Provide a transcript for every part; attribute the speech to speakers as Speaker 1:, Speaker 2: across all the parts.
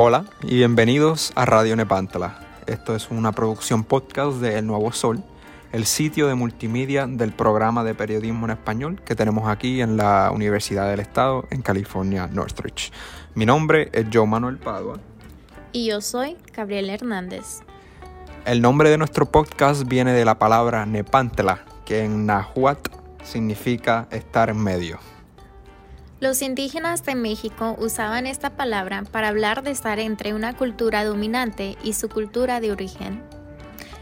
Speaker 1: Hola y bienvenidos a Radio Nepantla. Esto es una producción podcast de El Nuevo Sol, el sitio de multimedia del programa de periodismo en español que tenemos aquí en la Universidad del Estado en California, Northridge. Mi nombre es Joe Manuel Padua.
Speaker 2: Y yo soy Gabriel Hernández.
Speaker 1: El nombre de nuestro podcast viene de la palabra Nepantla, que en Nahuatl significa estar en medio.
Speaker 2: Los indígenas de México usaban esta palabra para hablar de estar entre una cultura dominante y su cultura de origen.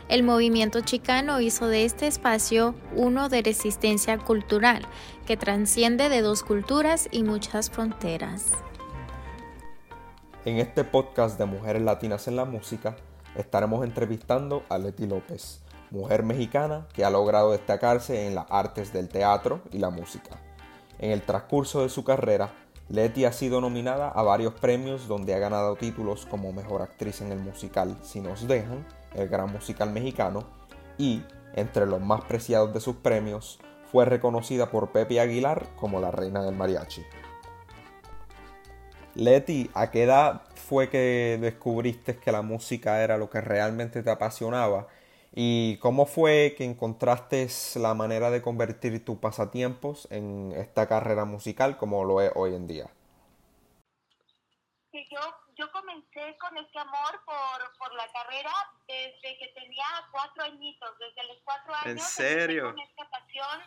Speaker 2: El movimiento chicano hizo de este espacio uno de resistencia cultural que transciende de dos culturas y muchas fronteras.
Speaker 1: En este podcast de Mujeres Latinas en la Música estaremos entrevistando a Leti López, mujer mexicana que ha logrado destacarse en las artes del teatro y la música. En el transcurso de su carrera, Letty ha sido nominada a varios premios donde ha ganado títulos como Mejor Actriz en el musical Si nos dejan, el gran musical mexicano, y, entre los más preciados de sus premios, fue reconocida por Pepe Aguilar como la reina del mariachi. Letty, ¿a qué edad fue que descubriste que la música era lo que realmente te apasionaba ¿Y cómo fue que encontraste la manera de convertir tus pasatiempos en esta carrera musical como lo es hoy en día?
Speaker 3: Sí, yo, yo comencé con este amor por, por la carrera desde que tenía cuatro añitos, desde los cuatro años.
Speaker 1: ¿En serio?
Speaker 3: Con esta pasión.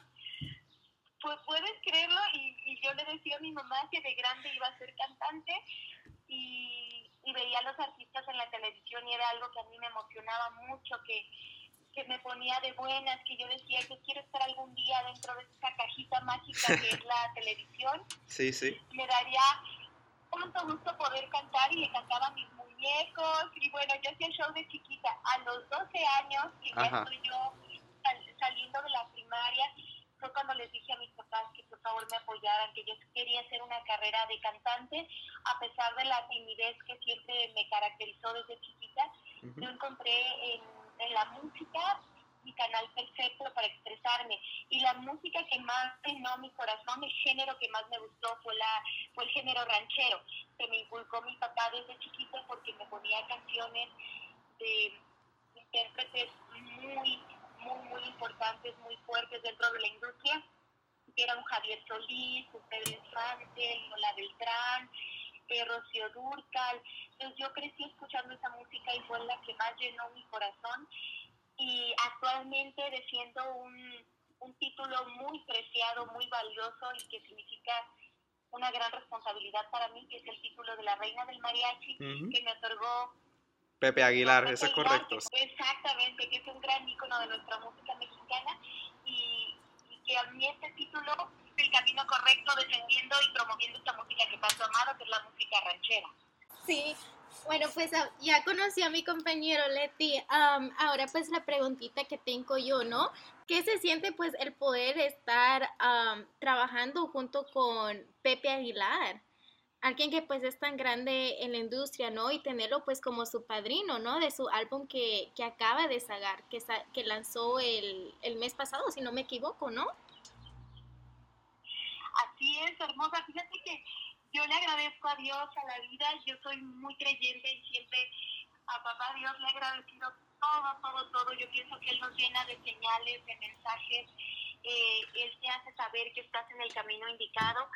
Speaker 3: Pues puedes creerlo y, y yo le decía a mi mamá que de grande iba a ser cantante y, y veía a los artistas en la televisión y era algo que a mí me emocionaba mucho, que que me ponía de buenas, que yo decía que quiero estar algún día dentro de esa cajita mágica que es la televisión.
Speaker 1: Sí, sí.
Speaker 3: Me daría tanto gusto poder cantar y le cantaba a mis muñecos. Y bueno, yo hacía el show de chiquita. A los 12 años, que ya estoy yo saliendo de la primaria, fue cuando les dije a mis papás que por favor me apoyaran, que yo quería hacer una carrera de cantante, a pesar de la timidez que siempre me caracterizó desde chiquita. Yo encontré en en la música mi canal perfecto para expresarme. Y la música que más llenó mi corazón, el género que más me gustó fue la fue el género ranchero que me inculcó mi papá desde chiquito porque me ponía canciones de intérpretes muy muy muy importantes, muy fuertes dentro de la industria, que eran Javier Solís, Pedro Infante, Lola Beltrán, eh, Rocío Durcal. Entonces yo crecí escuchando esa música y fue la que más llenó mi corazón. Y actualmente defiendo un, un título muy preciado, muy valioso y que significa una gran responsabilidad para mí, que es el título de la Reina del Mariachi, que me otorgó
Speaker 1: Pepe Aguilar, eso es correcto.
Speaker 3: exactamente, que es un gran ícono de nuestra música mexicana y, y que a mí este título el camino correcto defendiendo y promoviendo esta música que pasó amado, que es la música ranchera.
Speaker 2: Sí, bueno, pues ah, ya conocí a mi compañero Leti. ahora pues la preguntita que tengo yo, ¿no? ¿Qué se siente pues el poder estar trabajando junto con Pepe Aguilar? Alguien que pues es tan grande en la industria, ¿no? Y tenerlo pues como su padrino, ¿no? De su álbum que, que acaba de sacar, que, que lanzó el, el mes pasado, si no me equivoco, ¿no?
Speaker 3: Así es, hermosa. Fíjate que yo le agradezco a Dios, a la vida. Yo soy muy creyente y siempre a papá Dios le he agradecido todo, todo, todo. Yo pienso que Él nos llena de señales, de mensajes. Eh, él te hace saber que estás en el camino indicado.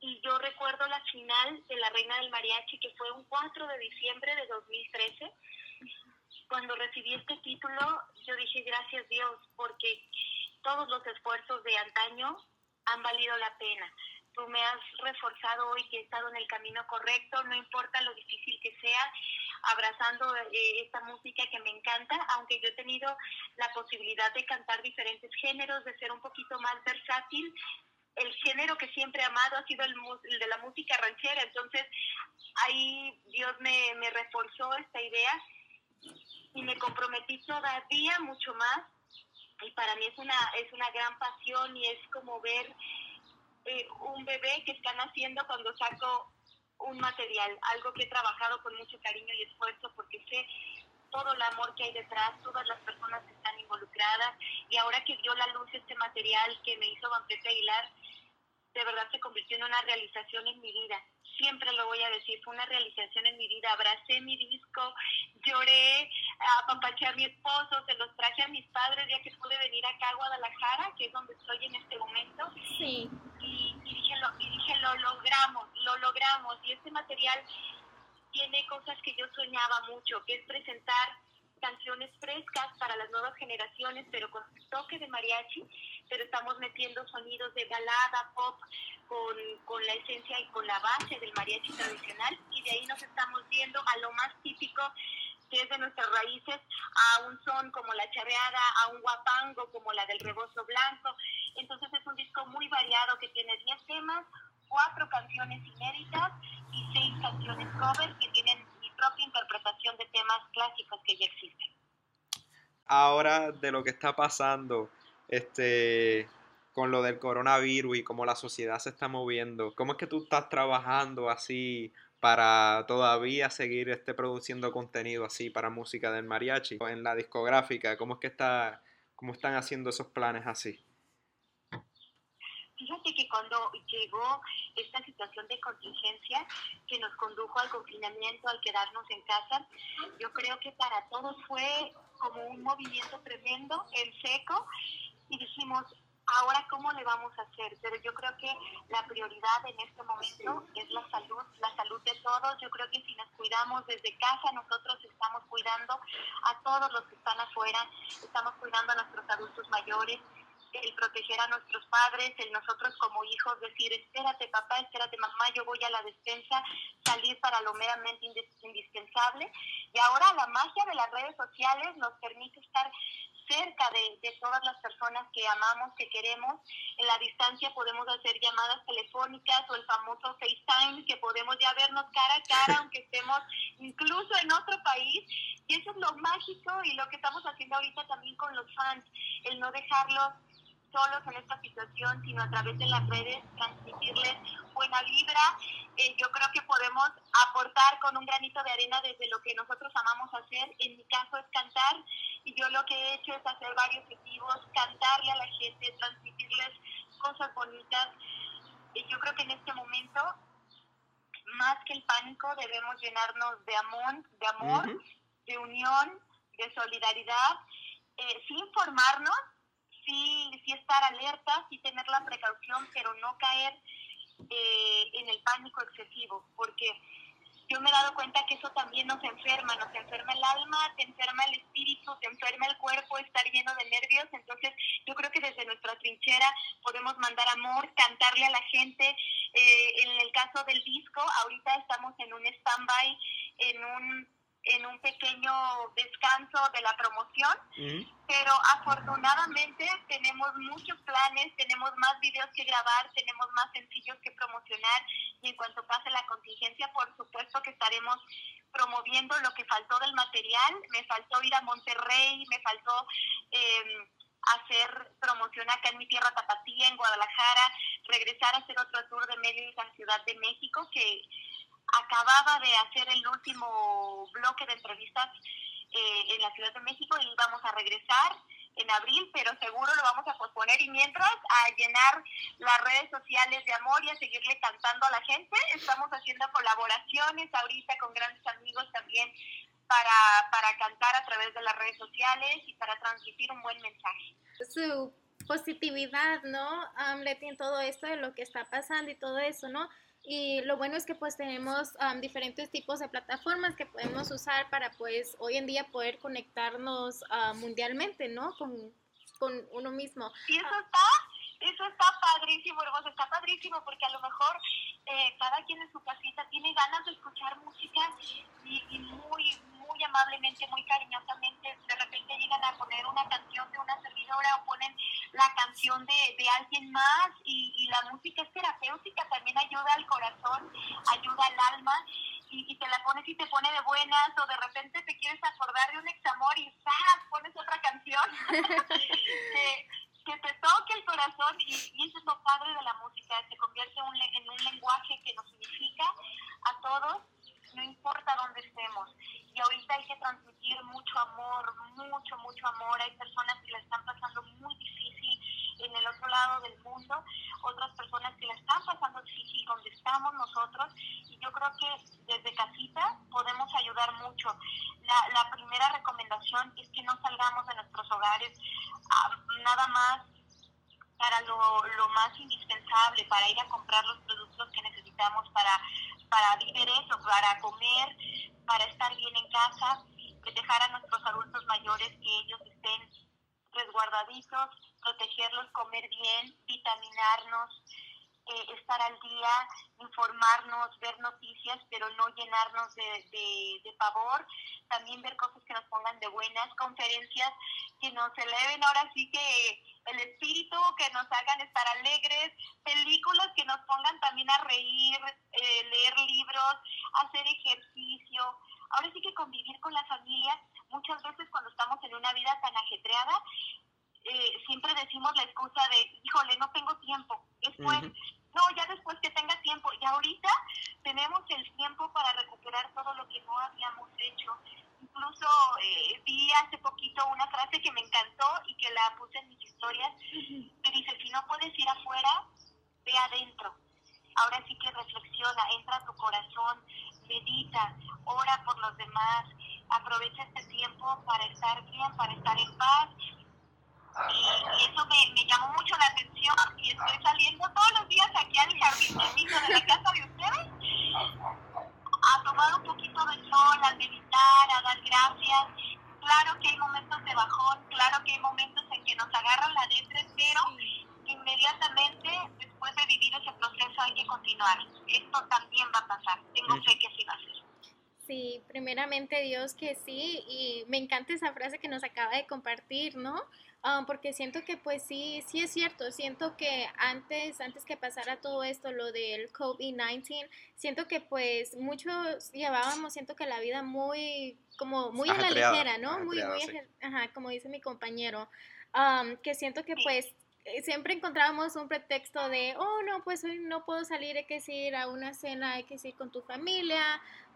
Speaker 3: Y yo recuerdo la final de La Reina del Mariachi, que fue un 4 de diciembre de 2013. Cuando recibí este título, yo dije gracias Dios, porque todos los esfuerzos de antaño han valido la pena. Tú me has reforzado hoy que he estado en el camino correcto, no importa lo difícil que sea, abrazando eh, esta música que me encanta, aunque yo he tenido la posibilidad de cantar diferentes géneros, de ser un poquito más versátil. El género que siempre he amado ha sido el, de la música ranchera, entonces ahí Dios me reforzó esta idea y me comprometí todavía mucho más y para mí es una, es una gran pasión y es como ver eh, un bebé que están haciendo cuando saco un material, algo que he trabajado con mucho cariño y esfuerzo porque sé todo el amor que hay detrás, todas las personas que están involucradas y ahora que dio la luz este material que me hizo Don Pepe Aguilar, de verdad se convirtió en una realización en mi vida. Siempre lo voy a decir, fue una realización en mi vida. Abracé mi disco, lloré, apapaché a mi esposo, se los traje a mis padres ya que pude venir acá a Guadalajara, que es donde estoy en este momento.
Speaker 2: Sí.
Speaker 3: Y, dije, lo, y dije, lo logramos, lo logramos. Y este material tiene cosas que yo soñaba mucho, que es presentar canciones frescas para las nuevas generaciones, pero con toque de mariachi, pero estamos metiendo sonidos de balada, pop, con, con, la esencia y con la base del mariachi tradicional, y de ahí nos estamos viendo a lo más típico que es de nuestras raíces, a un son como la charreada, a un guapango como la del rebozo blanco. Entonces es un disco muy variado que tiene 10 temas, cuatro canciones inéditas y seis canciones cover que tienen propia interpretación de temas clásicos que ya existen.
Speaker 4: Ahora de lo que está pasando, este, con lo del coronavirus y cómo la sociedad se está moviendo, ¿cómo es que tú estás trabajando así para todavía seguir este, produciendo contenido así para música del mariachi? En la discográfica, ¿cómo es que está, cómo están haciendo esos planes así?
Speaker 3: Fíjate que cuando llegó esta situación de contingencia que nos condujo al confinamiento, al quedarnos en casa, yo creo que para todos fue como un movimiento tremendo, en seco, y dijimos, ahora cómo le vamos a hacer, pero yo creo que la prioridad en este momento es la salud, la salud de todos. Yo creo que si nos cuidamos desde casa, nosotros estamos cuidando a todos los que están afuera, estamos cuidando a nuestros adultos mayores, el proteger a nuestros padres, el nosotros como hijos decir, espérate papá, espérate mamá, yo voy a la despensa, salir para lo meramente indispensable. Y ahora la magia de las redes sociales nos permite estar cerca de, de, todas las personas que amamos, que queremos. En la distancia podemos hacer llamadas telefónicas o el famoso FaceTime, que podemos ya vernos cara a cara, aunque estemos incluso en otro país. Y eso es lo mágico y lo que estamos haciendo ahorita también con los fans, el no dejarlos solos en esta situación, sino a través de las redes transmitirles buena vibra. Eh, yo creo que podemos aportar con un granito de arena desde lo que nosotros amamos hacer. En mi caso es cantar y yo lo que he hecho es hacer varios objetivos, cantarle a la gente, transmitirles cosas bonitas. Y yo creo que en este momento, más que el pánico, debemos llenarnos de amor, de, amor, de unión, de solidaridad, eh, sin formarnos sí, sí estar alerta, sí tener la precaución, pero no caer eh, en el pánico excesivo, porque yo me he dado cuenta que eso también nos enferma, nos enferma el alma, te enferma el espíritu, te enferma el cuerpo, estar lleno de nervios. Entonces, yo creo que desde nuestra trinchera podemos mandar amor, cantarle a la gente. Eh, en el caso del disco, ahorita estamos en un stand-by, en un en un pequeño descanso de la promoción, pero afortunadamente tenemos muchos planes, tenemos más videos que grabar, tenemos más sencillos que promocionar y en cuanto pase la contingencia, por supuesto que estaremos promoviendo lo que faltó del material, me faltó ir a Monterrey, me faltó... Eh, hacer promoción acá en mi tierra tapatía, en Guadalajara, regresar a hacer otro tour de medio la Ciudad de México, que acababa de hacer el último bloque de entrevistas eh, en la Ciudad de México y vamos a regresar en abril, pero seguro lo vamos a posponer y mientras a llenar las redes sociales de amor y a seguirle cantando a la gente. Estamos haciendo colaboraciones ahorita con grandes amigos también para, para cantar a través de las redes sociales y para transmitir un buen mensaje.
Speaker 2: Su positividad, ¿no? Um, en todo esto de lo que está pasando y todo eso, ¿no? Y lo bueno es que pues tenemos diferentes tipos de plataformas que podemos usar para pues hoy en día poder conectarnos uh, mundialmente, ¿no? Con, con uno mismo.
Speaker 3: Y eso está, eso está padrísimo, hermoso, está padrísimo porque a lo mejor eh, cada quien en su casita tiene ganas de escuchar música y, y muy, muy amablemente, muy cariñosamente, de repente llegan a poner una canción de una servidora o ponen la canción de, de alguien más y, la música es terapéutica, también ayuda al corazón, ayuda al alma y, y, te la pones y te pone de buenas o de repente te quieres acordar de un examor y ¡zas! pones otra canción que, te toque el corazón y, eso es lo padre de la música, se convierte en un lenguaje que nos unifica a todos no importa dónde estemos. Y ahorita hay que transmitir mucho amor, mucho, mucho amor. Hay personas que la están pasando muy difícil. En el otro lado del mundo, otras personas que la están pasando difícil donde estamos nosotros y yo creo que desde casita podemos ayudar mucho. La, la primera recomendación es que no salgamos de nuestros hogares ah, nada más para lo, lo más indispensable, para ir a comprar los productos que necesitamos para, para vivir eso, para comer, para estar bien en casa, dejar a nuestros adultos mayores que ellos estén resguardaditos, protegerlos, comer bien, vitaminarnos, eh, estar al día, informarnos, ver noticias, pero no llenarnos de, de, de, pavor, también ver cosas que nos pongan de buenas, conferencias que nos eleven ahora sí que el espíritu, que nos hagan estar alegres, películas que nos pongan también a reír, eh, leer libros, hacer ejercicio. Ahora sí que convivir con la familia, muchas veces cuando estamos en una vida tan ajetreada, eh, siempre decimos la excusa de, híjole, no tengo tiempo. Después, no, ya después que tenga tiempo. Y ahorita tenemos el tiempo para recuperar todo lo que no habíamos hecho. Incluso eh, vi hace poquito una frase que me encantó y que la puse en mis historias, que dice, si no puedes ir afuera, ve adentro. Ahora sí que reflexiona, entra a tu corazón, medita, ora por los demás, aprovecha este tiempo para estar bien, para estar en paz. Y, eso me, me, llamó mucho la atención y estoy saliendo todos los días aquí al jardín de la casa de ustedes a tomar un poquito de sol, a meditar, a dar gracias. Claro que hay momentos de bajón, claro que hay momentos en que nos agarran la dentro, pero inmediatamente después de vivir ese proceso hay que continuar. Esto también va a pasar. Tengo fe que así va a ser.
Speaker 2: Sí, primeramente Dios que sí, y me encanta esa frase que nos acaba de compartir, ¿no? Um, porque siento que pues sí, sí es cierto, siento que antes, antes que pasara todo esto, lo del COVID-19, siento que pues muchos llevábamos, siento que la vida muy, como muy a la ligera, ¿no? Muy, muy, sí. ajá, como dice mi compañero, um, que siento que pues siempre encontrábamos un pretexto de, oh, no, pues hoy no puedo salir, hay que ir a una cena, hay que ir con tu familia,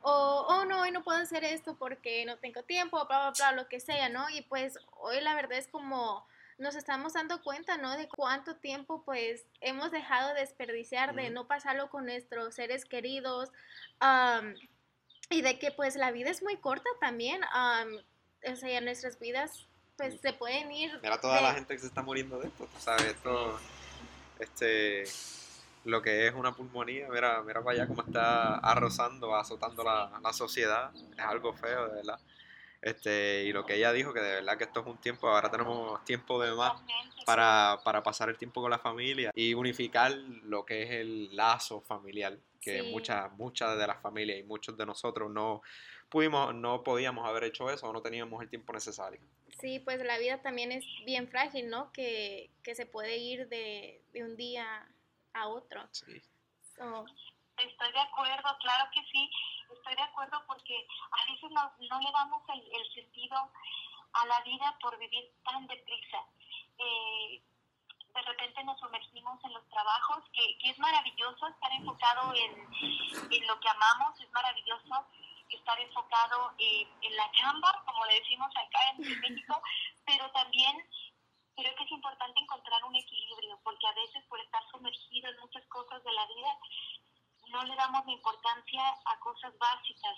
Speaker 2: o, oh, no, hoy no puedo hacer esto porque no tengo tiempo, bla, bla, bla, lo que sea, ¿no? Y pues hoy la verdad es como nos estamos dando cuenta, ¿no? De cuánto tiempo pues hemos dejado de desperdiciar, de no pasarlo con nuestros seres queridos, um, y de que pues la vida es muy corta también, um, o sea, nuestras vidas pues se pueden ir.
Speaker 4: Mira toda de... la gente que se está muriendo de esto, ¿sabes? Esto, este, lo que es una pulmonía, mira, mira para allá cómo está arrozando, azotando la, la sociedad, es algo feo, de verdad. Este, y lo que ella dijo, que de verdad que esto es un tiempo, ahora tenemos tiempo de más para, para pasar el tiempo con la familia y unificar lo que es el lazo familiar, que sí. muchas, muchas de las familias y muchos de nosotros no pudimos, no podíamos haber hecho eso o no teníamos el tiempo necesario.
Speaker 2: Sí, pues la vida también es bien frágil, ¿no? Que, que se puede ir de, de un día a otro.
Speaker 4: Sí.
Speaker 3: So. Estoy de acuerdo, claro que sí, estoy de acuerdo porque a veces no, no le damos el, el, sentido a la vida por vivir tan deprisa. Eh, de repente nos sumergimos en los trabajos, que, que es maravilloso estar enfocado en, en, lo que amamos, es maravilloso estar enfocado en, en la chamba, como le decimos acá en México, pero también creo que es importante encontrar un equilibrio, porque a veces por estar sumergido en muchas cosas de la vida, no le damos importancia a cosas básicas,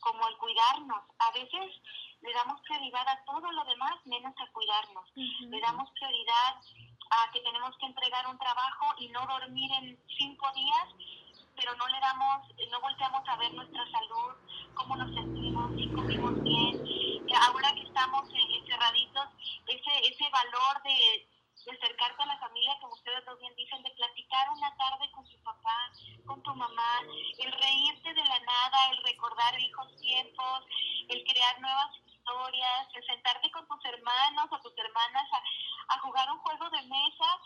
Speaker 3: como el cuidarnos. A veces le damos prioridad a todo lo demás, menos a cuidarnos. Uh -huh. Le damos prioridad a que tenemos que entregar un trabajo y no dormir en cinco días, pero no le damos, no volteamos a ver nuestra salud, cómo nos sentimos, si comimos bien. Ahora que estamos encerraditos, ese, ese valor de de acercarte a la familia, como ustedes dos bien dicen, de platicar una tarde con tu papá, con tu mamá, el reírte de la nada, el recordar viejos tiempos, el crear nuevas historias, el sentarte con tus hermanos o tus hermanas a, a jugar un juego de mesa.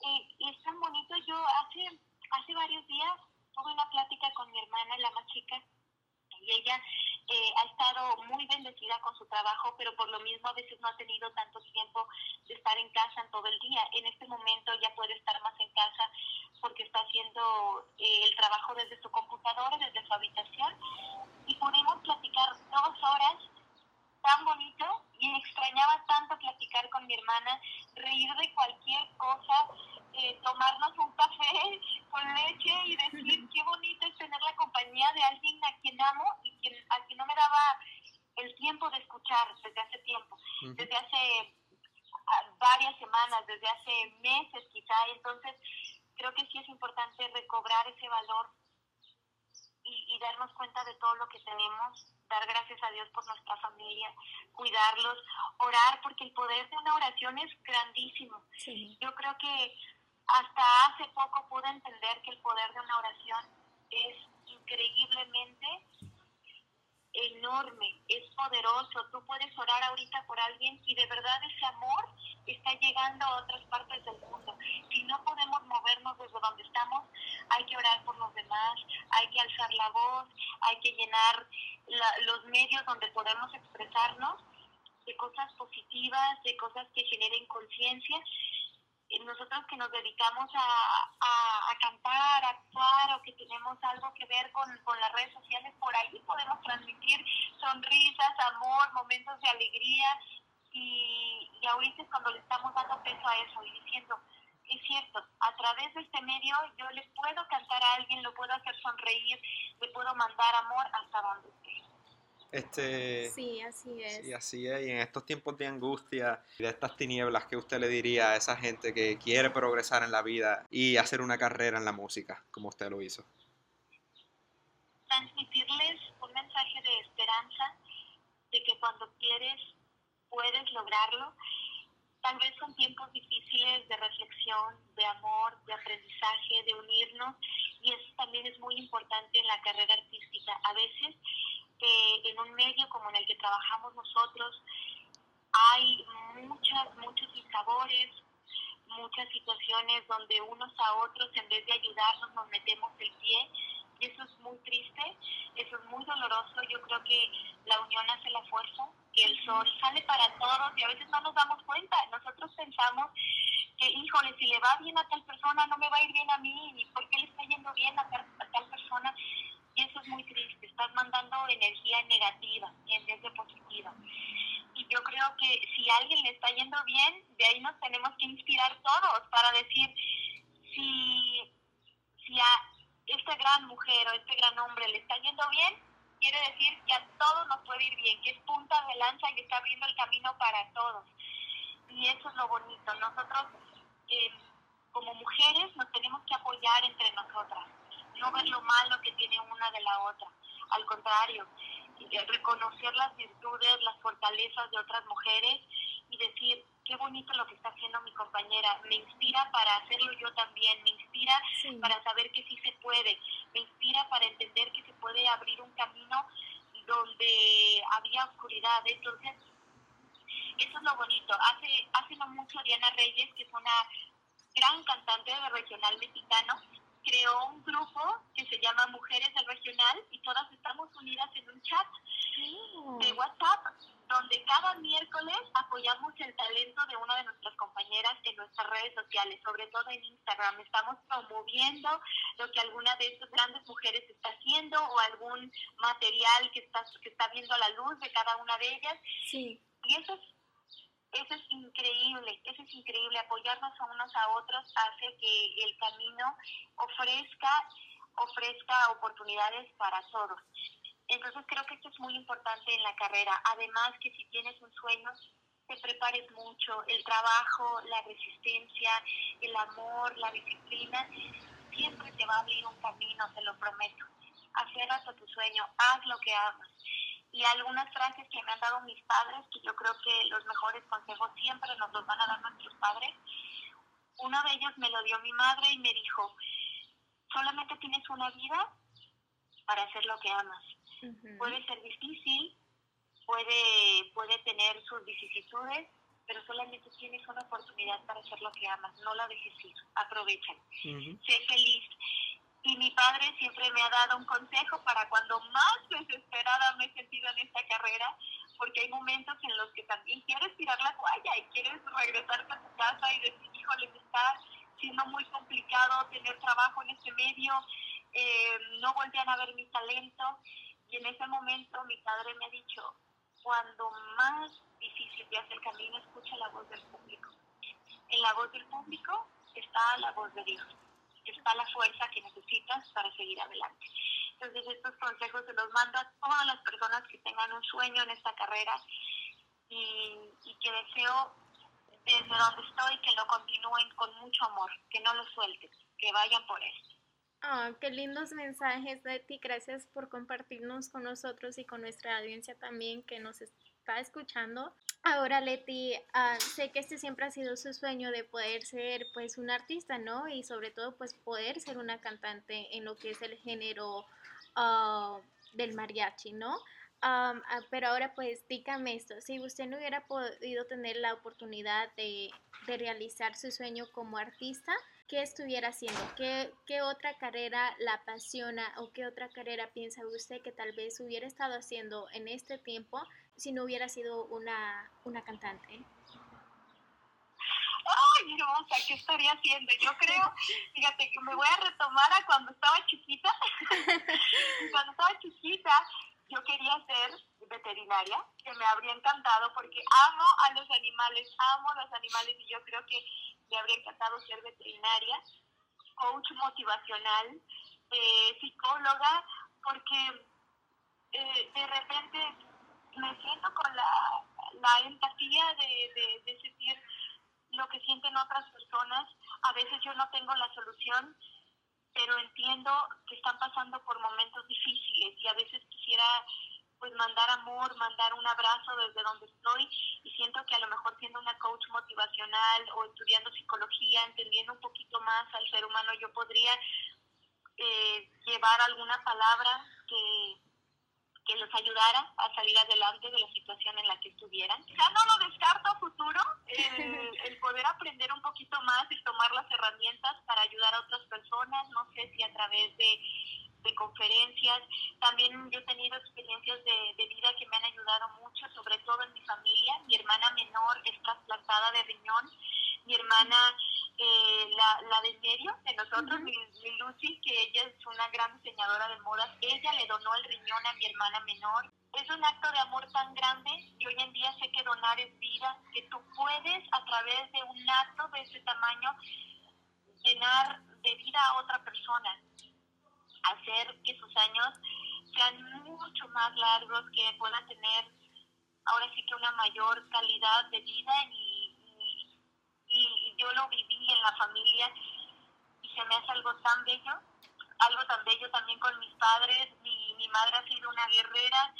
Speaker 3: Y, y, es tan bonito. Yo hace, hace varios días tuve una plática con mi hermana, la más chica, y ella eh, ha estado muy bendecida con su trabajo, pero por lo mismo a veces no ha tenido tanto tiempo de estar en casa en todo el día. En este momento ya puede estar más en casa porque está haciendo eh, el trabajo desde su computadora, desde su habitación, y pudimos platicar dos horas tan bonito y extrañaba tanto platicar con mi hermana, reír de cualquier cosa, tomarnos un café con leche y decir qué bonito es tener la compañía de alguien a quien amo y quien, a quien no me daba el tiempo de escuchar desde hace tiempo, desde hace ah, varias semanas, desde hace meses quizá, entonces creo que sí es importante recobrar ese valor y, y darnos cuenta de todo lo que tenemos, dar gracias a Dios por nuestra familia, cuidarlos, orar, porque el poder de una oración es grandísimo. Yo creo que hasta hace poco pude entender que el poder de una oración es increíblemente enorme, es poderoso. Tú puedes orar ahorita por alguien y de verdad ese amor está llegando a otras partes del mundo. Si no podemos movernos desde donde estamos, hay que orar por los demás, hay que alzar la voz, hay que llenar los medios donde podemos expresarnos de cosas positivas, de cosas que generen conciencia nosotros que nos dedicamos a, a, cantar, a actuar o que tenemos algo que ver con, con las redes sociales, por ahí podemos transmitir sonrisas, amor, momentos de alegría y, y ahorita es cuando le estamos dando peso a eso y diciendo, es cierto, a través de este medio yo le puedo cantar a alguien, lo puedo hacer sonreír, le puedo mandar amor hasta donde esté.
Speaker 4: Este,
Speaker 2: sí, así es.
Speaker 4: Sí, así es. Y en estos tiempos de angustia y de estas tinieblas, ¿qué usted le diría a esa gente que quiere progresar en la vida y hacer una carrera en la música, como usted lo hizo?
Speaker 3: Transmitirles un mensaje de esperanza, de que cuando quieres, puedes lograrlo. Tal vez son tiempos difíciles de reflexión, de amor, de aprendizaje, de unirnos, y eso también es muy importante en la carrera artística. A veces en un medio como en el que trabajamos nosotros hay muchas, muchos sabores, muchas situaciones donde unos a otros en vez de ayudarnos nos metemos el pie y eso es muy triste, eso es muy doloroso. Yo creo que la unión hace la fuerza, que el sol sale para todos y a veces no nos damos cuenta. Nosotros pensamos que, híjole, si le va bien a tal persona, no me va a ir bien a mí, y por qué le está yendo bien a tal, a tal persona. Y eso es muy triste, estás mandando energía negativa en vez de positiva. Y yo creo que si a alguien le está yendo bien, de ahí nos tenemos que inspirar todos para decir, si, si a esta gran mujer o este gran hombre le está yendo bien, quiere decir que a todos nos puede ir bien, que es punta de lanza y está abriendo el camino para todos. Y eso es lo bonito. Nosotros, eh, como mujeres, nos tenemos que apoyar entre nosotras no ver lo malo que tiene una de la otra. Al contrario, eh, reconocer las virtudes, las fortalezas de otras mujeres y decir, qué bonito lo que está haciendo mi compañera, me inspira para hacerlo yo también, me inspira para saber que sí se puede, me inspira para entender que se puede abrir un camino donde había oscuridad. Entonces, eso es lo bonito. Hace, hace no mucho Diana Reyes, que es una gran cantante de regional mexicano, creó un grupo que se llama Mujeres del Regional y todas estamos unidas en un chat mm. de WhatsApp donde cada miércoles apoyamos el talento de una de nuestras compañeras en nuestras redes sociales, sobre todo en Instagram. Estamos promoviendo lo que alguna de estas grandes mujeres está haciendo o algún material que está, que está viendo la luz de cada una de ellas.
Speaker 2: Sí.
Speaker 3: Y eso es eso es increíble, eso es increíble. Apoyarnos a unos a otros hace que el camino ofrezca, ofrezca oportunidades para todos. Entonces creo que esto es muy importante en la carrera. Además que si tienes un sueño, te prepares mucho. El trabajo, la resistencia, el amor, la disciplina, siempre te va a abrir un camino, te lo prometo. Aferras a tu sueño, haz lo que amas y algunas frases que me han dado mis padres, que yo creo que los mejores consejos siempre nos los van a dar nuestros padres. Uno de ellos me lo dio mi madre y me dijo, solamente tienes una vida para hacer lo que amas. Puede ser difícil, puede, puede tener sus vicisitudes, pero solamente tienes una oportunidad para hacer lo que amas. No la dejes ir, aprovecha. Sé feliz. Y mi padre siempre me ha dado un consejo para cuando más desesperada me he sentido en esta carrera, porque hay momentos en los que también quieres tirar la toalla y quieres regresarte a tu casa y decir, híjole, está siendo muy complicado tener trabajo en este medio, eh, no volvían a ver mi talento. Y en ese momento mi padre me ha dicho, cuando más difícil te hace el camino, escucha la voz del público. En la voz del público está la voz de Dios, está la fuerza que necesitas para seguir adelante. Entonces estos consejos se los mando a todas las personas que tengan un sueño en esta carrera y, y que deseo desde donde estoy que lo continúen con mucho amor, que no lo suelten, que vayan por esto.
Speaker 2: Oh, qué lindos mensajes, Leti. Gracias por compartirnos con nosotros y con nuestra audiencia también que nos está escuchando. Ahora, Leti, ah, sé que este siempre ha sido su sueño de poder ser pues un artista, ¿no? Y sobre todo pues poder ser una cantante en lo que es el género ah, del mariachi, ¿no? Ah, pero ahora pues dígame esto, si usted no hubiera podido tener la oportunidad de, de realizar su sueño como artista, ¿qué estuviera haciendo? ¿Qué, ¿Qué, otra carrera la apasiona o qué otra carrera piensa usted que tal vez hubiera estado haciendo en este tiempo si no hubiera sido una, una cantante?
Speaker 3: Ay, hermosa, ¿qué estaría haciendo? Yo creo, fíjate que me voy a retomar a cuando estaba chiquita. cuando estaba chiquita, yo quería ser veterinaria, que me habría encantado porque amo a los animales, amo a los animales y yo creo que me habría encantado ser veterinaria, coach motivacional, eh, psicóloga, porque eh, de repente me siento con la, la empatía de, de, de sentir lo que sienten otras personas. A veces yo no tengo la solución, pero entiendo que están pasando por momentos difíciles y a veces quisiera pues mandar amor, mandar un abrazo desde donde estoy y siento que a lo mejor siendo una coach motivacional o estudiando psicología, entendiendo un poquito más al ser humano, yo podría eh, llevar alguna palabra que, que los ayudara a salir adelante de la situación en la que estuvieran. Ya no lo descarto a futuro, el, el, poder aprender un poquito más y tomar las herramientas para ayudar a otras personas, no sé si a través de, de conferencias. También yo he tenido experiencias de, de, vida que me han ayudado mucho, sobre todo en mi familia. Mi hermana menor es trasplantada de riñón, mi hermana eh, la, la de medio de nosotros, mi, mi, Lucy, que ella es una gran diseñadora de modas, ella le donó el riñón a mi hermana menor. Es un acto de amor tan grande y hoy en día sé que donar es vida, que tú puedes a través de un acto de ese tamaño llenar de vida a otra persona, hacer que sus años sean mucho más largos, que puedan tener ahora sí que una mayor calidad de vida y, yo lo viví en la familia y se me hace algo tan bello, algo tan bello también con mis padres. Mi, madre ha sido una guerrera,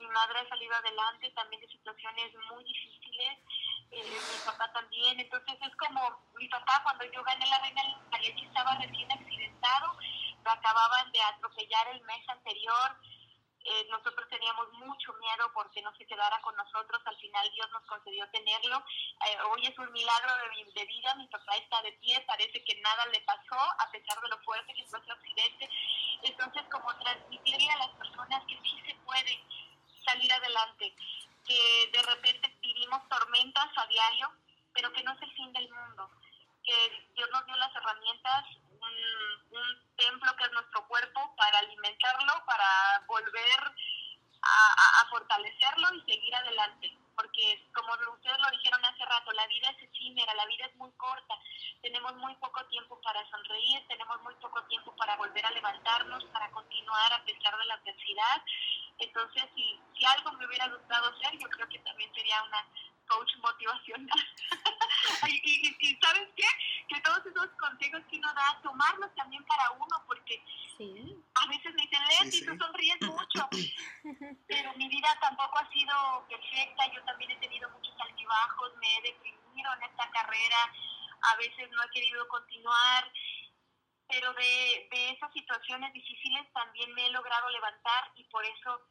Speaker 3: mi madre ha salido adelante también de situaciones muy difíciles, eh, mi papá también. Entonces es como mi papá cuando yo gané la reina del estaba recién accidentado, lo acababan de atropellar el mes anterior eh, nosotros teníamos mucho miedo porque no se quedara con nosotros, al final Dios nos concedió tenerlo. Eh, hoy es un milagro de, de, vida, mi papá está de pie, parece que nada le pasó a pesar de lo fuerte que fue su accidente. Entonces, como transmitirle a las personas que sí se puede salir adelante, que de repente vivimos tormentas a diario, pero que no es el fin del mundo, que Dios nos dio las herramientas un, un, templo que es nuestro cuerpo para alimentarlo, para volver a, a, fortalecerlo y seguir adelante. Porque como ustedes lo dijeron hace rato, la vida es efímera, la vida es muy corta, tenemos muy poco tiempo para sonreír, tenemos muy poco tiempo para volver a levantarnos, para continuar a pesar de la adversidad. Entonces, si, si algo me hubiera gustado ser, yo creo que también sería una coach motivacional. y, y, y, ¿sabes qué? Que todos esos consejos que uno da, tomarlos también para uno, porque sí. a veces me dicen, Leti, sí, sí. tú sonríes mucho, pero mi vida tampoco ha sido perfecta, yo también he tenido muchos altibajos, me he deprimido en esta carrera, a veces no he querido continuar, pero de, de esas situaciones difíciles también me he logrado levantar y por eso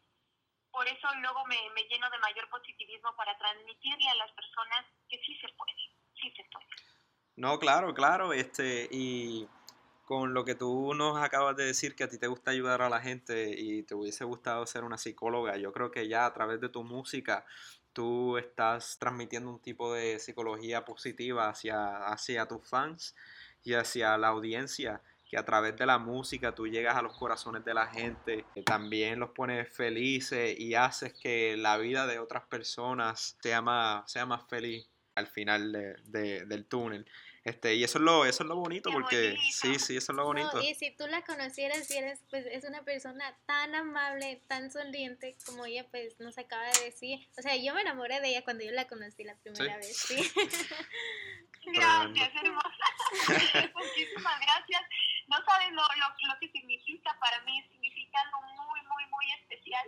Speaker 3: por eso luego me, lleno de mayor positivismo para transmitirle a las personas que sí se puede, sí se puede.
Speaker 4: No, claro, claro, este, y con lo que tú nos acabas de decir, que a ti te gusta ayudar a la gente y te hubiese gustado ser una psicóloga, yo creo que ya a través de tu música tú estás transmitiendo un tipo de psicología positiva hacia, hacia tus fans y hacia la audiencia que a través de la música tú llegas a los corazones de la gente, que también los pones felices y haces que la vida de otras personas sea más, sea más feliz al final de, de, del túnel. Este, y eso es lo, eso es lo bonito, porque sí, sí, eso es lo bonito.
Speaker 2: y si tú la conocieras y eres, pues, es una persona tan amable, tan sonriente, como ella, pues, nos acaba de decir. O sea, yo me enamoré de ella cuando yo la conocí la primera vez, sí.
Speaker 3: Gracias, hermosa. Muchísimas gracias. No sabes lo, lo, lo, que significa para mí, significa algo muy, muy, muy especial.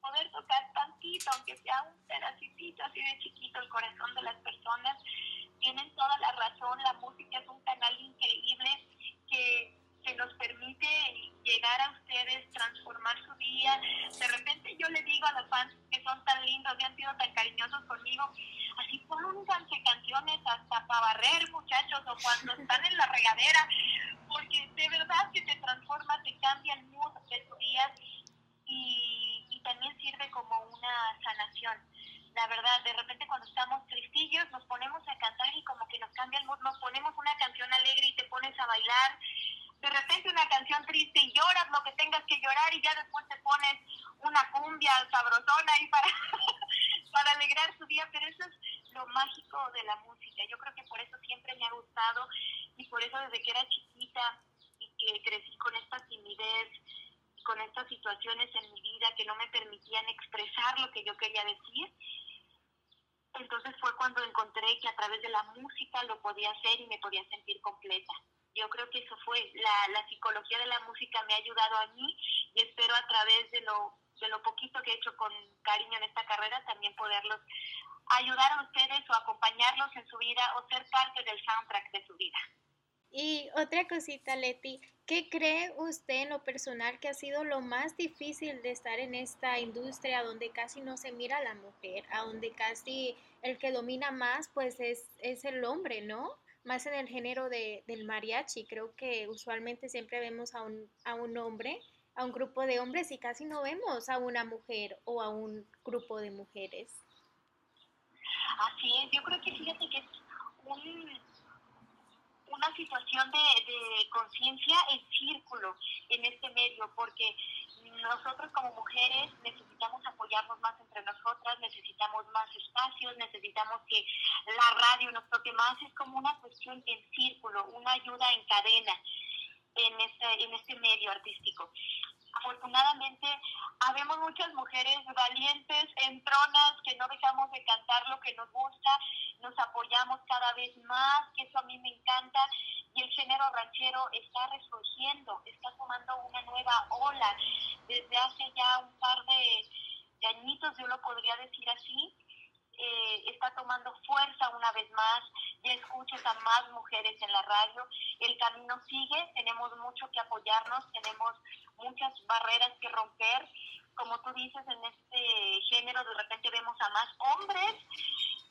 Speaker 3: Poder tocar tantito, aunque sea un pedacito así de chiquito, el corazón de las personas tienen toda la razón, la música es un canal increíble que, que nos permite llegar a ustedes, transformar su día. De repente yo le digo a los fans que son tan lindos, que han sido tan cariñosos conmigo, así pónganse canciones hasta para barrer, muchachos, o cuando están en la regadera, porque de verdad que te transforma, te cambia el mood de tu día y, y también sirve como una sanación la verdad, de repente cuando estamos tristillos nos ponemos a cantar y como que nos cambia el mood, nos ponemos una canción alegre y te pones a bailar, de repente una canción triste y lloras lo que tengas que llorar y ya después te pones una cumbia sabrosona ahí para, para alegrar su día, pero eso es lo mágico de la música, yo creo que por eso siempre me ha gustado y por eso desde que era chiquita y que crecí con esta timidez, con estas situaciones en mi vida que no me permitían expresar lo que yo quería decir, entonces fue cuando encontré que a través de la música lo podía hacer y me podía sentir completa. Yo creo que eso fue, la, la psicología de la música me ha ayudado a mí y espero a través de lo, de lo poquito que he hecho con cariño en esta carrera también poderlos ayudar a ustedes o acompañarlos en su vida o ser parte del soundtrack de su vida.
Speaker 2: Y otra cosita, Leti, ¿qué cree usted en lo personal que ha sido lo más difícil de estar en esta industria donde casi no se mira a la mujer, a donde casi el que domina más pues es, es el hombre, ¿no? Más en el género de, del mariachi, creo que usualmente siempre vemos a un, a un hombre, a un grupo de hombres y casi no vemos a una mujer o a un grupo de mujeres.
Speaker 3: Así es, yo creo que fíjate que es un situación de, de conciencia en círculo en este medio, porque nosotros como mujeres necesitamos apoyarnos más entre nosotras, necesitamos más espacios, necesitamos que la radio nos toque más, es como una cuestión en círculo, una ayuda en cadena en este, en este medio artístico. Afortunadamente, habemos muchas mujeres valientes, entronas, que no dejamos de cantar lo que nos gusta, nos apoyamos cada vez más, que eso a mí me encanta, y el género ranchero está resurgiendo, está tomando una nueva ola. Desde hace ya un par de, de añitos, yo lo podría decir así, eh, está tomando fuerza una vez más, ya escuchas a más mujeres en la radio, el camino sigue, tenemos mucho que apoyarnos, tenemos muchas barreras que romper, como tú dices, en este género de repente vemos a más hombres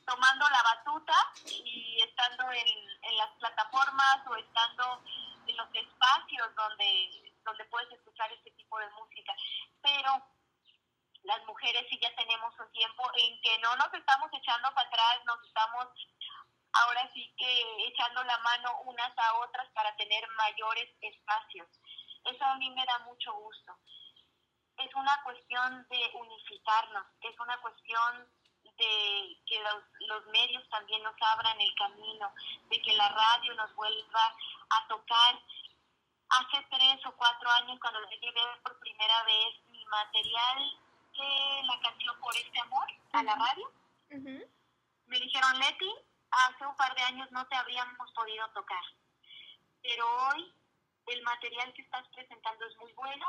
Speaker 3: tomando la batuta y estando en, en las plataformas o estando en los espacios donde, donde puedes escuchar este tipo de música, pero las mujeres sí ya tenemos un tiempo en que no nos estamos echando para atrás, nos estamos ahora sí que echando la mano unas a otras para tener mayores espacios. Eso a mí me da mucho gusto. Es una cuestión de unificarnos, es una cuestión de que los, los medios también nos abran el camino, de que la radio nos vuelva a tocar. Hace tres o cuatro años, cuando llegué por primera vez mi material la canción Por este amor a la radio. Me dijeron, Leti, hace un par de años no te habríamos podido tocar, pero hoy el material que estás presentando es muy bueno.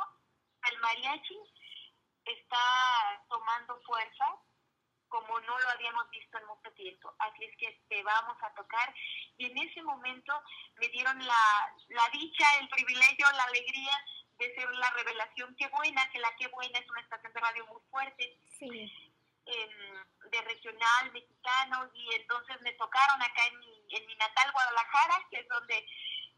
Speaker 3: El mariachi está tomando fuerza como no lo habíamos visto en mucho tiempo. Así es que te vamos a tocar. Y en ese momento me dieron la, la dicha, el privilegio, la alegría de ser la revelación Qué Buena, que la Qué Buena es una estación de radio muy fuerte, de regional mexicano, y entonces me tocaron acá en mi, en mi natal Guadalajara, que es donde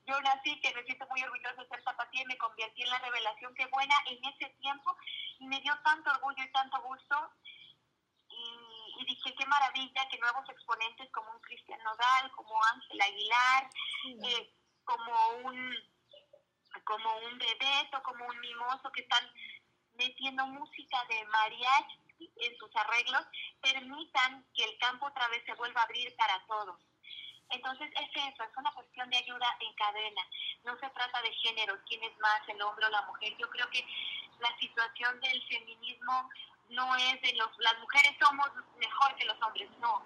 Speaker 3: yo nací, que me siento muy orgullosa de ser zapatía y me convertí en la revelación. Qué Buena en ese tiempo, y me dio tanto orgullo y tanto gusto, y, dije, qué maravilla que nuevos exponentes como un Cristian Nodal, como Ángel Aguilar, eh, como un como un bebeto, como un mimoso, que están metiendo música de mariachi en sus arreglos, permitan que el campo otra vez se vuelva a abrir para todos. Entonces es eso, es una cuestión de ayuda en cadena. No se trata de género, quién es más, el hombre o la mujer. Yo creo que la situación del feminismo no es de los, las mujeres somos mejor que los hombres, no,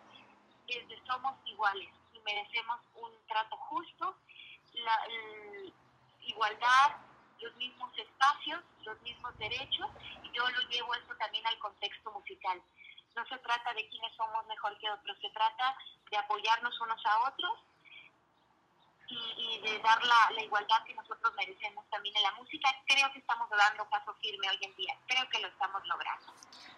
Speaker 3: es de somos iguales y merecemos un trato justo, la, igualdad, los mismos espacios, los mismos derechos y yo lo llevo eso también al contexto musical. No se trata de quiénes somos mejor que otros, se trata de apoyarnos unos a otros y, de dar la, la, igualdad que nosotros merecemos también en la música. Creo que estamos dando paso firme hoy en día, creo que lo estamos logrando.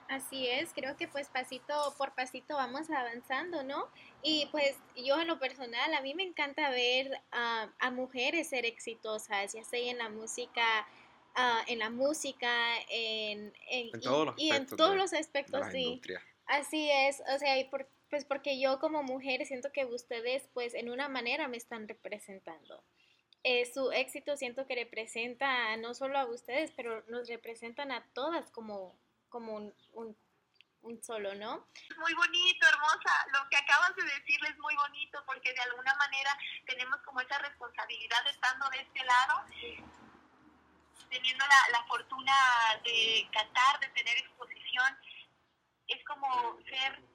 Speaker 2: Así es, creo que pues pasito por pasito vamos avanzando, ¿no? Y pues yo en lo personal, a mí me encanta ver a mujeres ser exitosas, ya sea en la música, uh, en la música, en, en,
Speaker 4: todos
Speaker 2: y, en todos los aspectos, sí. Así es, o sea, y por, pues porque yo como mujer siento que ustedes pues en una manera me están representando. Eh, su éxito siento que representa no solo a ustedes, pero nos representan a todas como, como un, solo, ¿no?
Speaker 3: Muy bonito, hermosa. Lo que acabas de decirle es muy bonito porque de alguna manera tenemos como esa responsabilidad estando de este lado teniendo la, la fortuna de cantar, de tener exposición, es como ser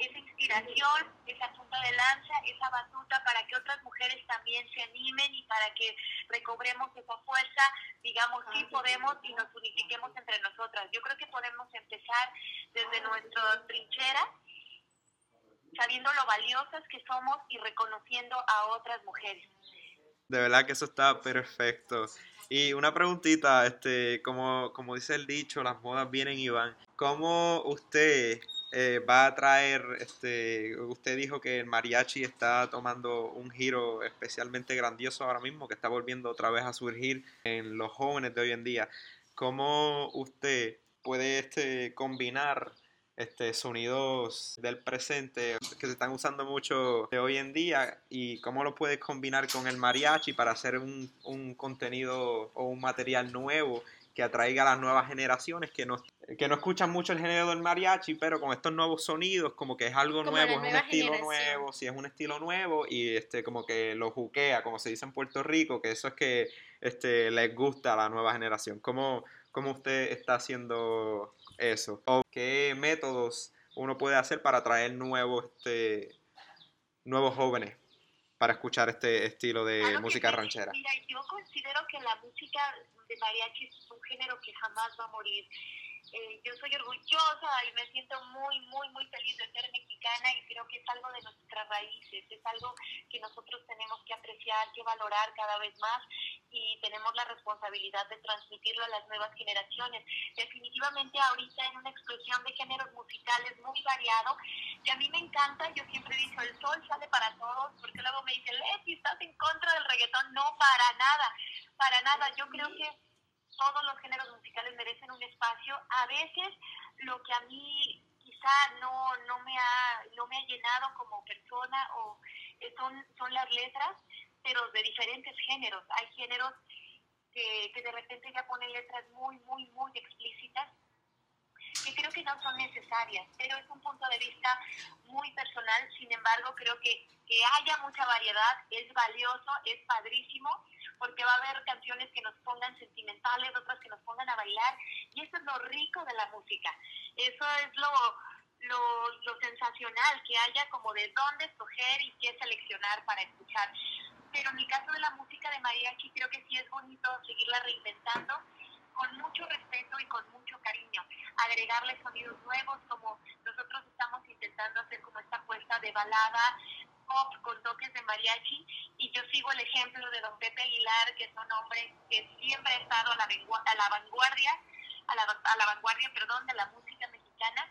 Speaker 3: esa inspiración, esa punta de lanza, esa batuta para que otras mujeres también se animen y para que recobremos esa fuerza, digamos, sí podemos y nos unifiquemos entre nosotras. Yo creo que podemos empezar desde nuestra trinchera, sabiendo lo valiosas que somos y reconociendo a otras mujeres.
Speaker 4: De verdad que eso está perfecto. Y una preguntita, este, como, como dice el dicho, las modas vienen y van. ¿Cómo usted eh, va a traer, este, usted dijo que el mariachi está tomando un giro especialmente grandioso ahora mismo, que está volviendo otra vez a surgir en los jóvenes de hoy en día. ¿Cómo usted puede este, combinar este, sonidos del presente que se están usando mucho de hoy en día y cómo lo puedes combinar con el mariachi para hacer un, un contenido o un material nuevo que atraiga a las nuevas generaciones que no, que no escuchan mucho el género del mariachi, pero con estos nuevos sonidos, como que es algo nuevo, es un estilo nuevo, si es un estilo nuevo y este como que lo juquea, como se dice en Puerto Rico, que eso es que este, les gusta a la nueva generación. ¿Cómo, cómo usted está haciendo eso? ¿O qué métodos uno puede hacer para atraer nuevos, este, nuevos jóvenes para escuchar este estilo de música ranchera?
Speaker 3: Mira, yo considero que la música de mariachi es un género que jamás va a morir. Eh, yo soy orgullosa y me siento muy, muy, muy feliz de ser mexicana y creo que es algo de nuestras raíces, es algo que nosotros tenemos que apreciar, que valorar cada vez más y tenemos la responsabilidad de transmitirlo a las nuevas generaciones. Definitivamente ahorita en una explosión de géneros musicales muy variado, que a mí me encanta, yo siempre he dicho, el sol sale para todos, porque luego me dicen, Leti, ¿estás en contra del reggaetón? No, para nada, para nada. Yo creo que todos los géneros musicales merecen un espacio. A veces lo que a mí quizá no, no, me, ha, no me ha llenado como persona o eh, son, son las letras, pero de diferentes géneros. Hay géneros que, que de repente ya ponen letras muy, muy, muy explícitas que creo que no son necesarias, pero es un punto de vista muy personal, sin embargo creo que que haya mucha variedad es valioso, es padrísimo, porque va a haber canciones que nos pongan sentimentales, otras que nos pongan a bailar, y eso es lo rico de la música, eso es lo, lo, lo sensacional, que haya como de dónde escoger y qué seleccionar para escuchar. Pero en el caso de la música de mariachi creo que sí es bonito seguirla reinventando con mucho respeto y con mucho cariño, agregarle sonidos nuevos como nosotros estamos intentando hacer como esta puesta de balada pop con toques de mariachi y yo sigo el ejemplo de don Pepe Aguilar, que es un hombre que siempre ha estado a la, a la vanguardia, a la, a la vanguardia, perdón, de la música mexicana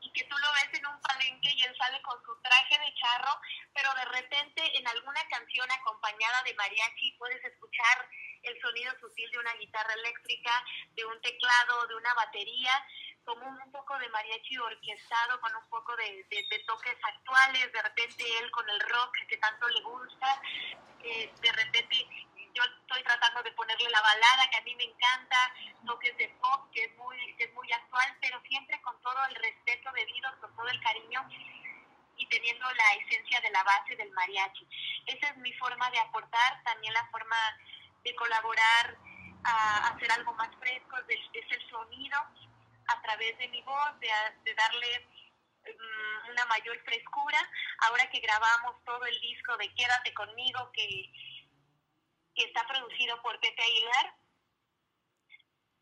Speaker 3: y que tú lo ves en un palenque y él sale con su traje de charro, pero de repente en alguna canción acompañada de mariachi puedes escuchar el sonido sutil de una guitarra eléctrica, de un teclado, de una batería, como un poco de mariachi orquestado con un poco de, de, toques actuales, de repente él con el rock que tanto le gusta, eh, de repente yo estoy tratando de ponerle la balada que a mí me encanta, toques de pop que es muy, que es muy actual, pero siempre con todo el respeto debido, con todo el cariño y teniendo la esencia de la base del mariachi. Esa es mi forma de aportar, también la forma de colaborar a hacer algo más fresco, es el sonido a través de mi voz, de, de darle mm, una mayor frescura. Ahora que grabamos todo el disco de Quédate conmigo, que, que está producido por Pepe Aguilar,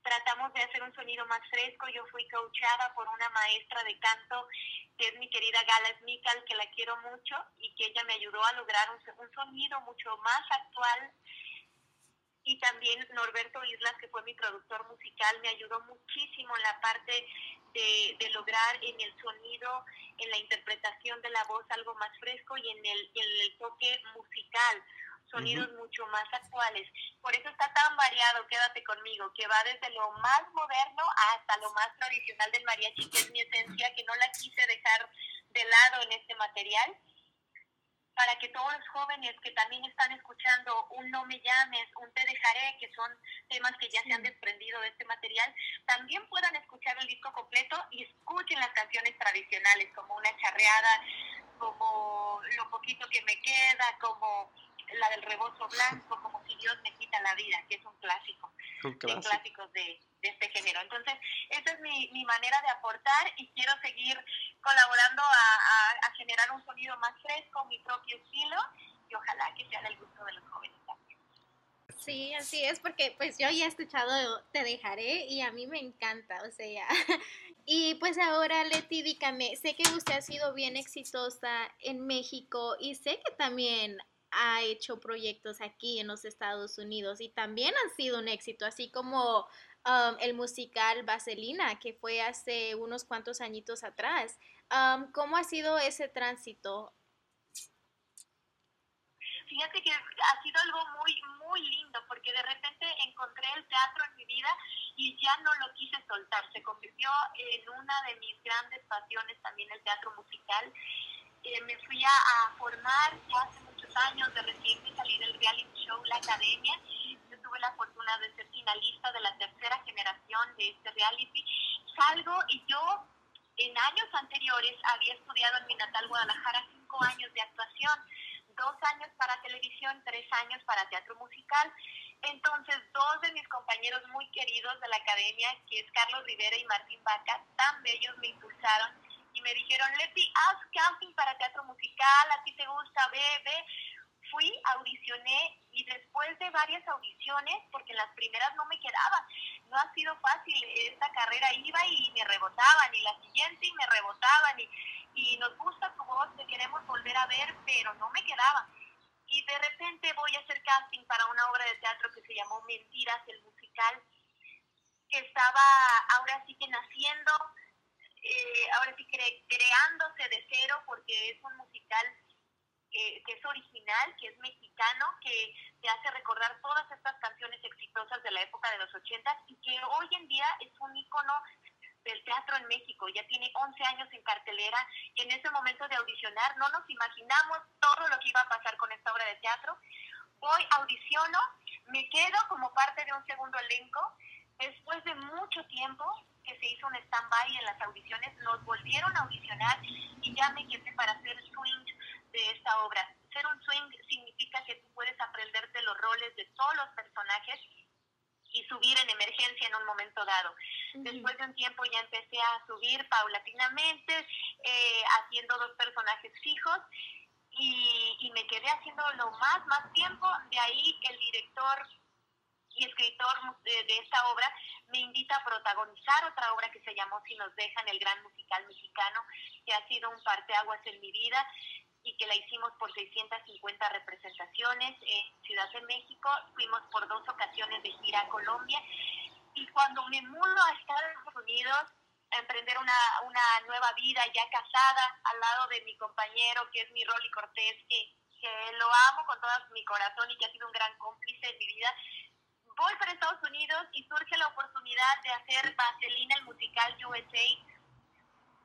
Speaker 3: tratamos de hacer un sonido más fresco. Yo fui coachada por una maestra de canto que es mi querida Gala Smikal, que la quiero mucho y que ella me ayudó a lograr un, un sonido mucho más actual, y también Norberto Islas, que fue mi productor musical, me ayudó muchísimo en la parte de, de, lograr en el sonido, en la interpretación de la voz algo más fresco y en el, en el toque musical, sonidos mucho más actuales. Por eso está tan variado, quédate conmigo, que va desde lo más moderno hasta lo más tradicional del mariachi, que es mi esencia, que no la quise dejar de lado en este material para que todos los jóvenes que también están escuchando un No me llames, un Te dejaré, que son temas que ya se han desprendido de este material, también puedan escuchar el disco completo y escuchen las canciones tradicionales, como Una charreada, como Lo poquito que me queda, como la del rebozo blanco, como si Dios me quita la vida, que es un clásico, un clásico. de clásicos de, de, este género. Entonces, esa es mi, mi, manera de aportar y quiero seguir colaborando a, a, a, generar un sonido más fresco, mi propio estilo, y ojalá que sea del gusto de los jóvenes también.
Speaker 2: Sí, así es, porque pues yo ya he escuchado Te Dejaré y a mí me encanta, o sea, y pues ahora Leti, dígame, sé que usted ha sido bien exitosa en México y sé que también ha hecho proyectos aquí en los Estados Unidos y también han sido un éxito, así como um, el musical Vaselina, que fue hace unos cuantos añitos atrás. Um, ¿Cómo ha sido ese tránsito?
Speaker 3: Fíjate que ha sido algo muy, muy lindo, porque de repente encontré el teatro en mi vida y ya no lo quise soltar. Se convirtió en una de mis grandes pasiones también el teatro musical. Eh, me fui a, a formar ya hace años de recién salir del reality show La Academia. Tuve la fortuna de ser finalista de la tercera generación de este reality. Salgo y yo en años anteriores había estudiado en mi natal Guadalajara cinco años de actuación, dos años para televisión, tres años para teatro musical. Entonces, dos de mis compañeros muy queridos de la academia, que es Carlos Rivera y Martín Vaca, tan bellos me impulsaron y me dijeron, Leti, haz camping para teatro musical, a ti te gusta, ve, ve. Fui, audicioné y después de varias audiciones, porque en las primeras no me quedaba, no ha sido fácil esta carrera, iba y me rebotaban, y la siguiente y me rebotaban, y, y nos gusta tu voz, te queremos volver a ver, pero no me quedaba. Y de repente voy a hacer casting para una obra de teatro que se llamó Mentiras, el musical, que estaba ahora sí que naciendo, eh, ahora sí cre creándose de cero porque es un musical que, que, es original, que es mexicano, que te hace recordar todas estas canciones exitosas de la época de los 80 y que hoy en día es un icono del teatro en México. Ya tiene 11 años en cartelera y en ese momento de audicionar no nos imaginamos todo lo que iba a pasar con esta obra de teatro. Hoy audiciono, me quedo como parte de un segundo elenco. Después de mucho tiempo, que se hizo un stand-by en las audiciones, nos volvieron a audicionar y ya me quedé para hacer swing de esta obra. Ser un swing significa que tú puedes aprenderte los roles de todos los personajes y subir en emergencia en un momento dado. Después de un tiempo ya empecé a subir paulatinamente, eh, haciendo dos personajes fijos y, y me quedé haciendo lo más, más tiempo. De ahí el director y escritor de, de, esta obra me invita a protagonizar otra obra que se llamó Si nos dejan, el gran musical mexicano, que ha sido un parteaguas en mi vida y que la hicimos por 650 representaciones en Ciudad de México. Fuimos por dos ocasiones de gira a Colombia y cuando me mudo a Estados Unidos a emprender una, una nueva vida ya casada al lado de mi compañero que es mi Rolly Cortés, que, que lo amo con todo mi corazón y que ha sido un gran cómplice en mi vida, voy para Estados Unidos y surge la oportunidad de hacer Vaselina, el musical USA,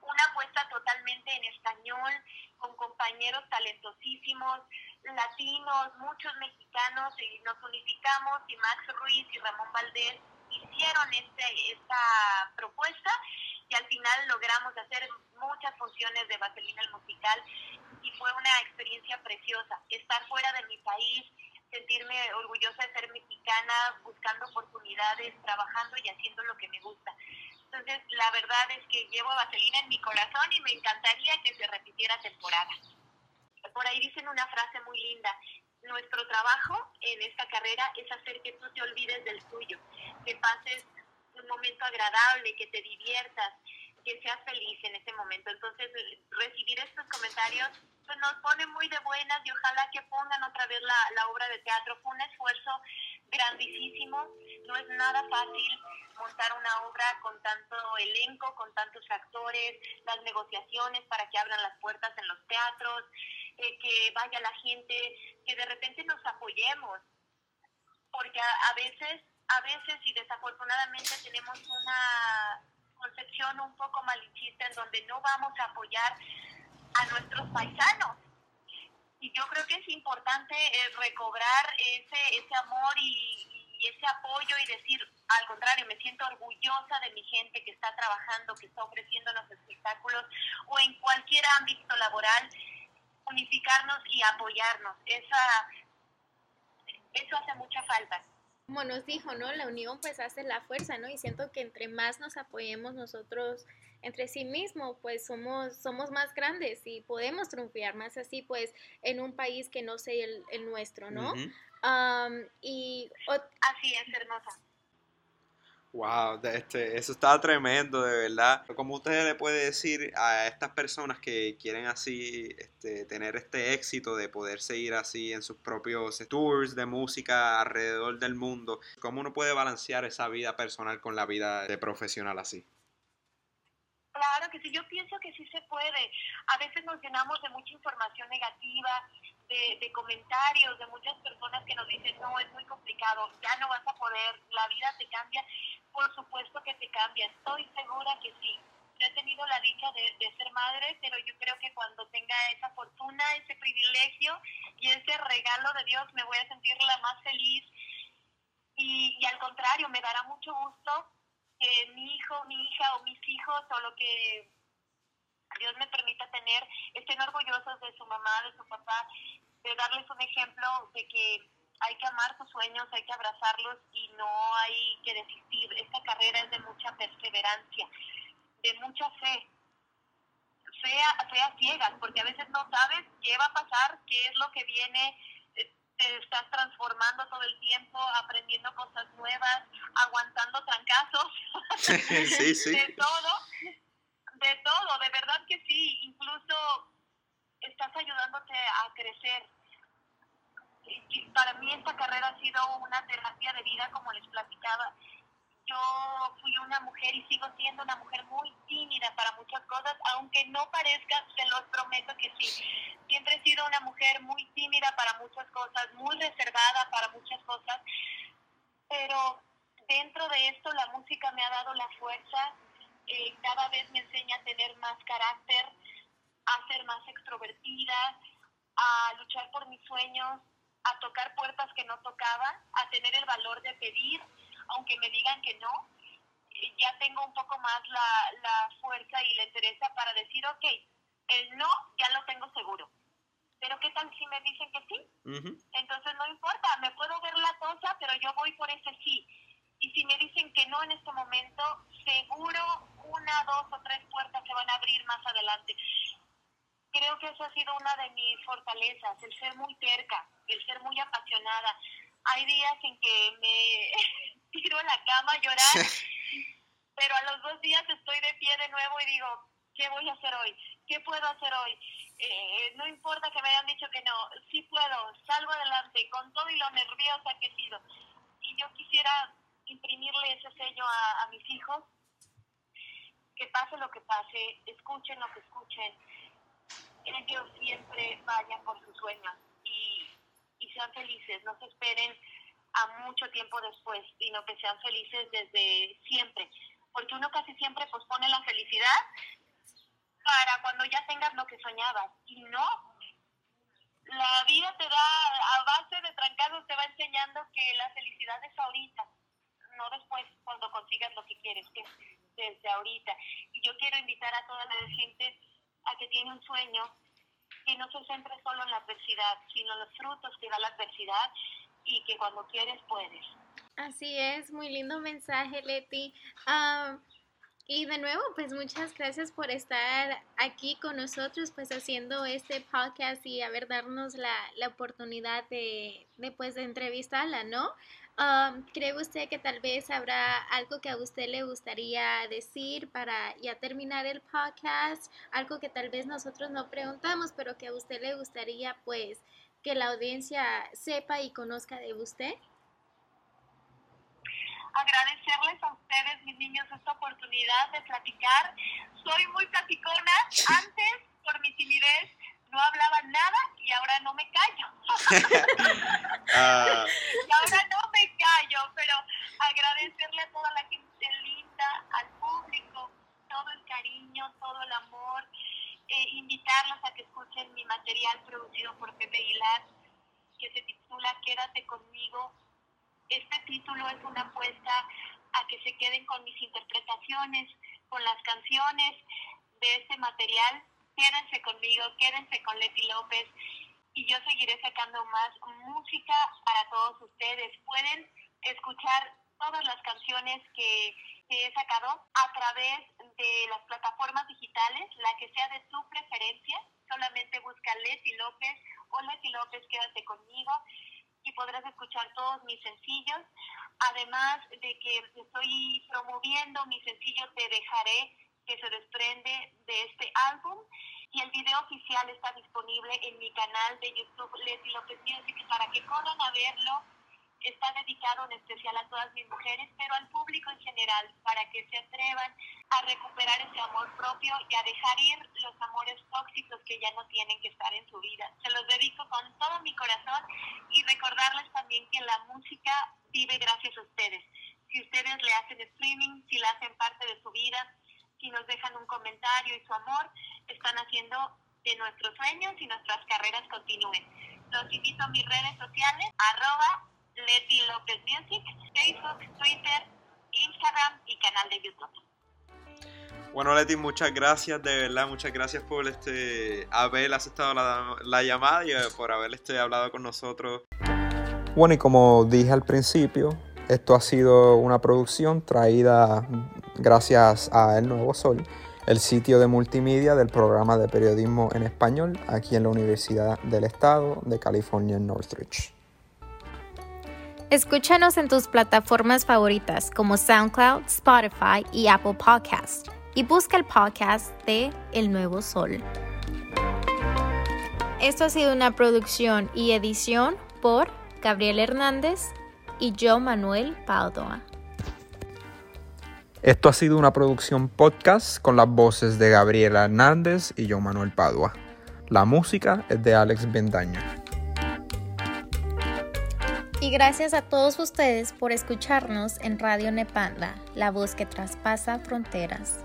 Speaker 3: una apuesta totalmente en español, con compañeros talentosísimos, latinos, muchos mexicanos, y nos unificamos y Max Ruiz y Ramón Valdés hicieron este, esta propuesta y al final logramos hacer muchas funciones de Vaselina el musical y fue una experiencia preciosa. Estar fuera de mi país, sentirme orgullosa de ser mexicana, buscando oportunidades, trabajando y haciendo lo que me gusta. Entonces, la verdad es que llevo vaselina en mi corazón y me encantaría que se repitiera temporada. Por ahí dicen una frase muy linda, nuestro trabajo en esta carrera es hacer que tú te olvides del tuyo, que pases un momento agradable, que te diviertas, que seas feliz en ese momento. Entonces, recibir estos comentarios pues, nos pone muy de buenas y ojalá que pongan otra vez la, la obra de teatro. Fue un esfuerzo grandísimo, no es nada fácil montar una obra con tanto elenco, con tantos actores, las negociaciones para que abran las puertas en los teatros, eh, que vaya la gente, que de repente nos apoyemos, porque a, veces, a veces y desafortunadamente tenemos una concepción un poco malinchista en donde no vamos a apoyar a nuestros paisanos. Y yo creo que es importante eh, recobrar ese, ese amor y, ese apoyo y decir, al contrario, me siento orgullosa de mi gente que está trabajando, que está ofreciendo los espectáculos o en cualquier ámbito laboral unificarnos y apoyarnos. Esa, eso hace mucha falta.
Speaker 2: Como nos dijo, ¿no? La unión pues hace la fuerza, ¿no? Y siento que entre más nos apoyemos nosotros entre sí mismos, pues somos, somos más grandes y podemos triunfar más así, pues, en un país que no sea el, nuestro, ¿no? y...
Speaker 3: Así es, hermosa.
Speaker 4: Wow, este, eso está tremendo, de verdad. ¿Cómo usted le puede decir a estas personas que quieren así este, tener este éxito de poder seguir así en sus propios tours de música alrededor del mundo? ¿Cómo uno puede balancear esa vida personal con la vida de profesional así?
Speaker 3: Claro que sí, yo pienso que sí se puede. A veces nos llenamos de mucha información negativa, de, comentarios de muchas personas que nos dicen, no, es muy complicado, ya no vas a poder, la vida te cambia. Por supuesto que te cambia, estoy segura que sí. Yo he tenido la dicha de, de ser madre, pero yo creo que cuando tenga esa fortuna, ese privilegio y ese regalo de Dios, me voy a sentir la más feliz. Y, y al contrario, me dará mucho gusto que mi hijo, mi hija o mis hijos o lo que Dios me permita tener, estén orgullosos de su mamá, de su papá, de darles un ejemplo de que hay que amar sus sueños, hay que abrazarlos y no hay que desistir. Esta carrera es de mucha perseverancia, de mucha fe. Fe a, fe a ciegas, porque a veces no sabes qué va a pasar, qué es lo que viene, te estás transformando todo el tiempo, aprendiendo cosas nuevas, aguantando trancazos,
Speaker 4: sí, sí.
Speaker 3: de todo de todo, de verdad que sí, incluso estás ayudándote a crecer. Y para mí esta carrera ha sido una terapia de vida, como les platicaba. Yo fui una mujer y sigo siendo una mujer muy tímida para muchas cosas, aunque no parezca, se los prometo que sí. Siempre he sido una mujer muy tímida para muchas cosas, muy reservada para muchas cosas, pero dentro de esto la música me ha dado la fuerza eh, cada vez me enseña a tener más carácter, a ser más extrovertida, a luchar por mis sueños, a tocar puertas que no tocaba, a tener el valor de pedir, aunque me digan que no. Eh, ya tengo un poco más la, la fuerza y la interesa para decir, ok, el no ya lo tengo seguro. Pero ¿qué tal si me dicen que sí? Entonces no importa, me puedo ver la cosa, pero yo voy por ese sí. Y si me dicen que no en este momento, seguro una, dos o tres puertas se van a abrir más adelante. Creo que eso ha sido una de mis fortalezas, el ser muy terca, el ser muy apasionada. Hay días en que me tiro en la cama a llorar, pero a los dos días estoy de pie de nuevo y digo, ¿qué voy a hacer hoy? ¿Qué puedo hacer hoy? Eh, no importa que me hayan dicho que no, sí puedo, salgo adelante con todo y lo nerviosa que he sido. Y yo quisiera imprimirle ese sello a mis hijos que pase lo que pase, escuchen lo que escuchen, ellos siempre vayan por sus sueños y, y sean felices, no se esperen a mucho tiempo después, sino que sean felices desde siempre, porque uno casi siempre pospone la felicidad para cuando ya tengas lo que soñabas, y no, la vida te da, a base de trancados te va enseñando que la felicidad es ahorita, no después cuando consigas lo que quieres, que desde ahorita. Y yo quiero invitar a toda la gente a que tiene un sueño, que no se centre solo en la adversidad, sino en los frutos que da la adversidad y que cuando quieres puedes.
Speaker 2: Así es, muy lindo mensaje, Leti. Ah, y de nuevo, pues muchas gracias por estar aquí con nosotros, pues haciendo este podcast y haber darnos la, la oportunidad de, de, pues, de entrevistarla, ¿no? Um, ¿Cree usted que tal vez habrá algo que a usted le gustaría decir para ya terminar el podcast? Algo que tal vez nosotros no preguntamos, pero que a usted le gustaría pues que la audiencia sepa y conozca de usted?
Speaker 3: agradecerles a ustedes, mis niños, esta oportunidad de platicar. Soy muy platicona. Antes, por mi timidez, no hablaba nada y ahora no me callo. Y ahora no me callo, pero agradecerle a toda la gente linda, al público, todo el cariño, todo el amor, eh, invitarlos a que escuchen mi material producido por Pepe Aguilar, que se titula Quédate conmigo, este título es una apuesta a que se queden con mis interpretaciones, con las canciones de este material. Quédense conmigo, quédense con Leti López y yo seguiré sacando más música para todos ustedes. Pueden escuchar todas las canciones que, he sacado a través de las plataformas digitales, la que sea de su preferencia. Solamente busca Leti López o Leti López, quédate conmigo y podrás escuchar todos mis sencillos. Además de que estoy promoviendo mi sencillo Te Dejaré, que se desprende de este álbum. Y el video oficial está disponible en mi canal de YouTube, Leslie López Music, para que corran a verlo está dedicado en especial a todas mis mujeres, pero al público en general, para que se atrevan a recuperar ese amor propio y a dejar ir los amores tóxicos que ya no tienen que estar en su vida. Se los dedico con todo mi corazón y recordarles también que la música vive gracias a ustedes. Si ustedes le hacen streaming, si la hacen parte de su vida, si nos dejan un comentario y su amor, están haciendo que nuestros sueños y nuestras carreras continúen. Los invito a mis redes sociales, arroba Leti López Music, Facebook, Twitter, Instagram y canal de YouTube.
Speaker 4: Bueno, Leti, muchas gracias, de verdad, muchas gracias por este haber aceptado la, llamada y eh, por haber este, hablado con nosotros. Bueno, y como dije al principio, esto ha sido una producción traída gracias a El Nuevo Sol, el sitio de multimedia del programa de periodismo en español aquí en la Universidad del Estado de California en Northridge.
Speaker 2: Escúchanos en tus plataformas favoritas como SoundCloud, Spotify y Apple Podcast. Y busca el podcast de El Nuevo Sol. Esto ha sido una producción y edición por Gabriel Hernández y yo, Manuel Paudoa.
Speaker 4: Esto ha sido una producción podcast con las voces de Gabriel Hernández y yo, Manuel Padua. La música es de Alex Bendaño.
Speaker 2: Y gracias a todos ustedes por escucharnos en Radio Nepanda, la voz que traspasa fronteras.